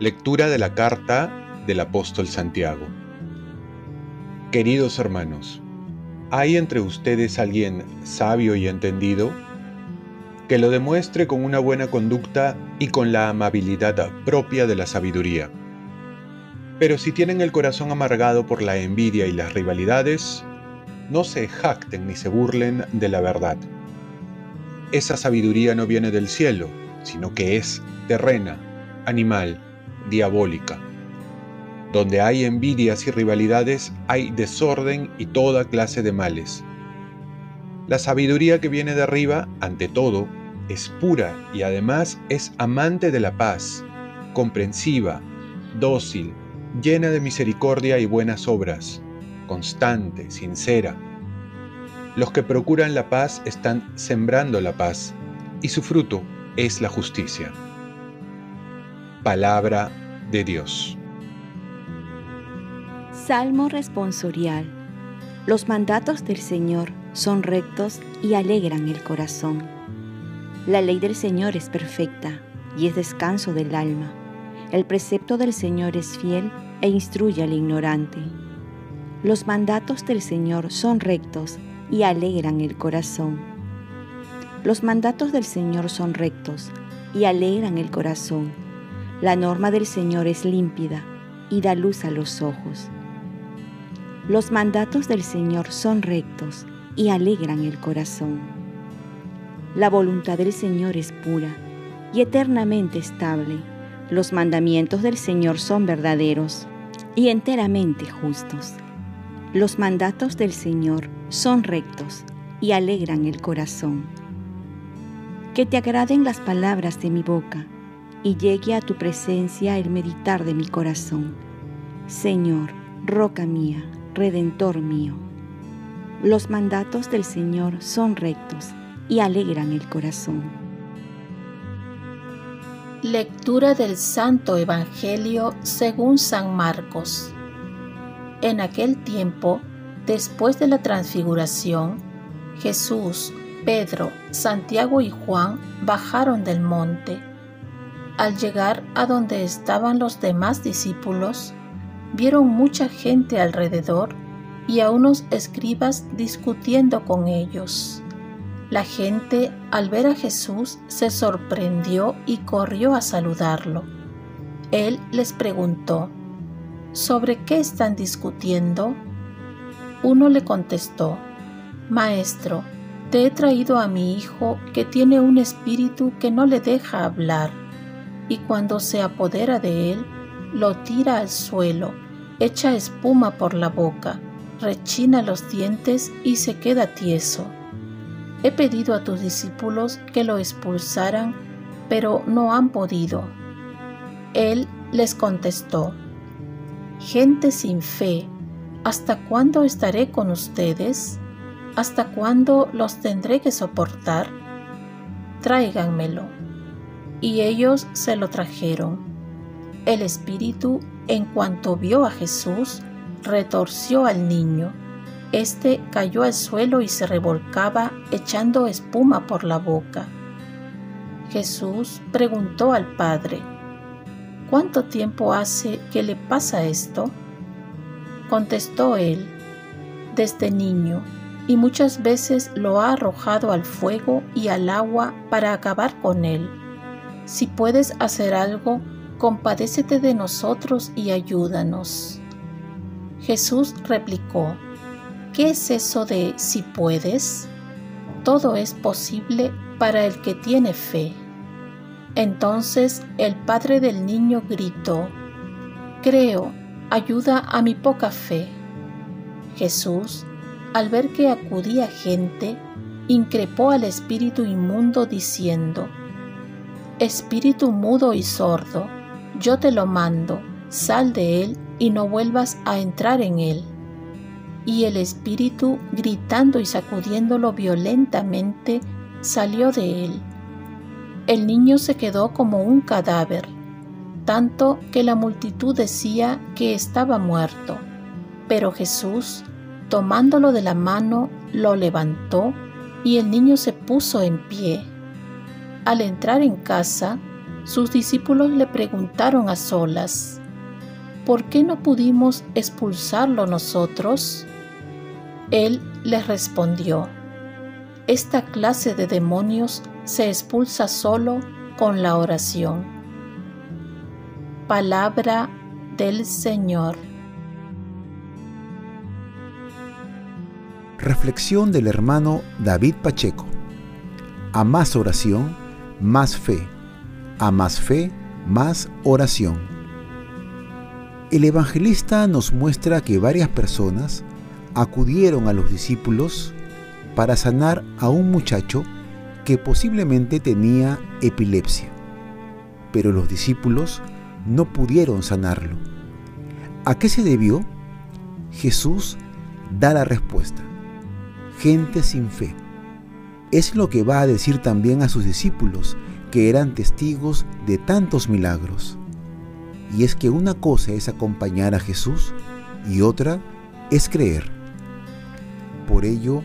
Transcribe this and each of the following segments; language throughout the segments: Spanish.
Lectura de la carta del apóstol Santiago. Queridos hermanos, ¿hay entre ustedes alguien sabio y entendido? Que lo demuestre con una buena conducta y con la amabilidad propia de la sabiduría. Pero si tienen el corazón amargado por la envidia y las rivalidades, no se jacten ni se burlen de la verdad. Esa sabiduría no viene del cielo, sino que es terrena, animal, diabólica. Donde hay envidias y rivalidades hay desorden y toda clase de males. La sabiduría que viene de arriba, ante todo, es pura y además es amante de la paz, comprensiva, dócil, llena de misericordia y buenas obras, constante, sincera. Los que procuran la paz están sembrando la paz, y su fruto es la justicia. Palabra de Dios. Salmo responsorial. Los mandatos del Señor son rectos y alegran el corazón. La ley del Señor es perfecta y es descanso del alma. El precepto del Señor es fiel e instruye al ignorante. Los mandatos del Señor son rectos y alegran el corazón. Los mandatos del Señor son rectos y alegran el corazón la norma del Señor es límpida y da luz a los ojos. Los mandatos del Señor son rectos y alegran el corazón. La voluntad del Señor es pura y eternamente estable. Los mandamientos del Señor son verdaderos y enteramente justos. Los mandatos del Señor son rectos y alegran el corazón. Que te agraden las palabras de mi boca y llegue a tu presencia el meditar de mi corazón. Señor, roca mía, redentor mío. Los mandatos del Señor son rectos y alegran el corazón. Lectura del Santo Evangelio según San Marcos. En aquel tiempo, después de la transfiguración, Jesús, Pedro, Santiago y Juan bajaron del monte al llegar a donde estaban los demás discípulos, vieron mucha gente alrededor y a unos escribas discutiendo con ellos. La gente al ver a Jesús se sorprendió y corrió a saludarlo. Él les preguntó, ¿sobre qué están discutiendo? Uno le contestó, Maestro, te he traído a mi hijo que tiene un espíritu que no le deja hablar y cuando se apodera de él, lo tira al suelo, echa espuma por la boca, rechina los dientes y se queda tieso. He pedido a tus discípulos que lo expulsaran, pero no han podido. Él les contestó, Gente sin fe, ¿hasta cuándo estaré con ustedes? ¿Hasta cuándo los tendré que soportar? Tráiganmelo y ellos se lo trajeron. El espíritu, en cuanto vio a Jesús, retorció al niño. Este cayó al suelo y se revolcaba echando espuma por la boca. Jesús preguntó al padre, ¿cuánto tiempo hace que le pasa esto? Contestó él, desde niño, y muchas veces lo ha arrojado al fuego y al agua para acabar con él. Si puedes hacer algo, compadécete de nosotros y ayúdanos. Jesús replicó, ¿qué es eso de si puedes? Todo es posible para el que tiene fe. Entonces el padre del niño gritó, Creo, ayuda a mi poca fe. Jesús, al ver que acudía gente, increpó al espíritu inmundo diciendo, Espíritu mudo y sordo, yo te lo mando, sal de él y no vuelvas a entrar en él. Y el espíritu, gritando y sacudiéndolo violentamente, salió de él. El niño se quedó como un cadáver, tanto que la multitud decía que estaba muerto. Pero Jesús, Tomándolo de la mano, lo levantó y el niño se puso en pie. Al entrar en casa, sus discípulos le preguntaron a solas, ¿por qué no pudimos expulsarlo nosotros? Él les respondió, esta clase de demonios se expulsa solo con la oración. Palabra del Señor. Reflexión del hermano David Pacheco. A más oración, más fe. A más fe, más oración. El evangelista nos muestra que varias personas acudieron a los discípulos para sanar a un muchacho que posiblemente tenía epilepsia. Pero los discípulos no pudieron sanarlo. ¿A qué se debió? Jesús da la respuesta gente sin fe. Es lo que va a decir también a sus discípulos, que eran testigos de tantos milagros. Y es que una cosa es acompañar a Jesús y otra es creer. Por ello,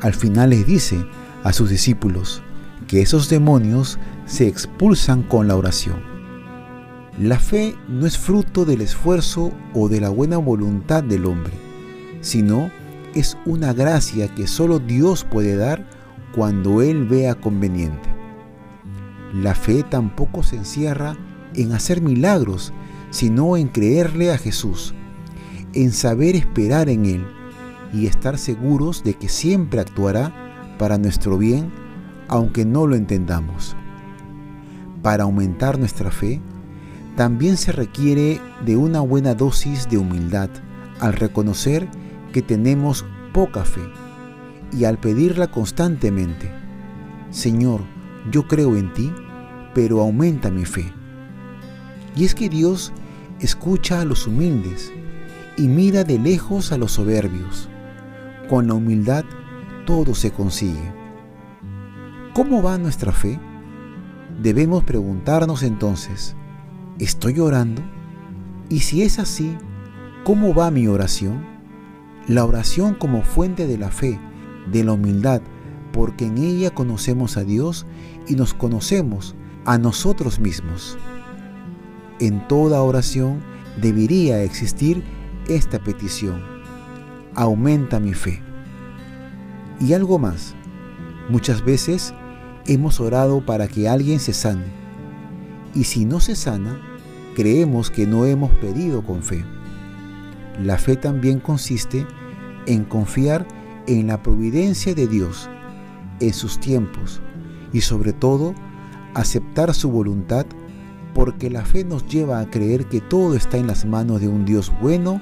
al final les dice a sus discípulos que esos demonios se expulsan con la oración. La fe no es fruto del esfuerzo o de la buena voluntad del hombre, sino es una gracia que solo Dios puede dar cuando Él vea conveniente. La fe tampoco se encierra en hacer milagros, sino en creerle a Jesús, en saber esperar en Él y estar seguros de que siempre actuará para nuestro bien, aunque no lo entendamos. Para aumentar nuestra fe, también se requiere de una buena dosis de humildad al reconocer que tenemos poca fe y al pedirla constantemente, Señor, yo creo en ti, pero aumenta mi fe. Y es que Dios escucha a los humildes y mira de lejos a los soberbios. Con la humildad todo se consigue. ¿Cómo va nuestra fe? Debemos preguntarnos entonces, ¿estoy orando? Y si es así, ¿cómo va mi oración? La oración como fuente de la fe, de la humildad, porque en ella conocemos a Dios y nos conocemos a nosotros mismos. En toda oración debería existir esta petición. Aumenta mi fe. Y algo más. Muchas veces hemos orado para que alguien se sane. Y si no se sana, creemos que no hemos pedido con fe. La fe también consiste en confiar en la providencia de Dios, en sus tiempos y sobre todo aceptar su voluntad porque la fe nos lleva a creer que todo está en las manos de un Dios bueno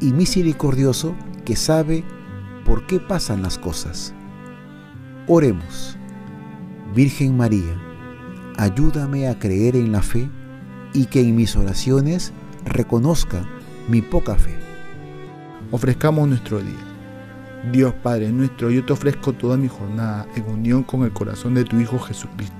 y misericordioso que sabe por qué pasan las cosas. Oremos. Virgen María, ayúdame a creer en la fe y que en mis oraciones reconozca mi poca fe ofrezcamos nuestro día. Dios Padre nuestro, yo te ofrezco toda mi jornada en unión con el corazón de tu Hijo Jesucristo,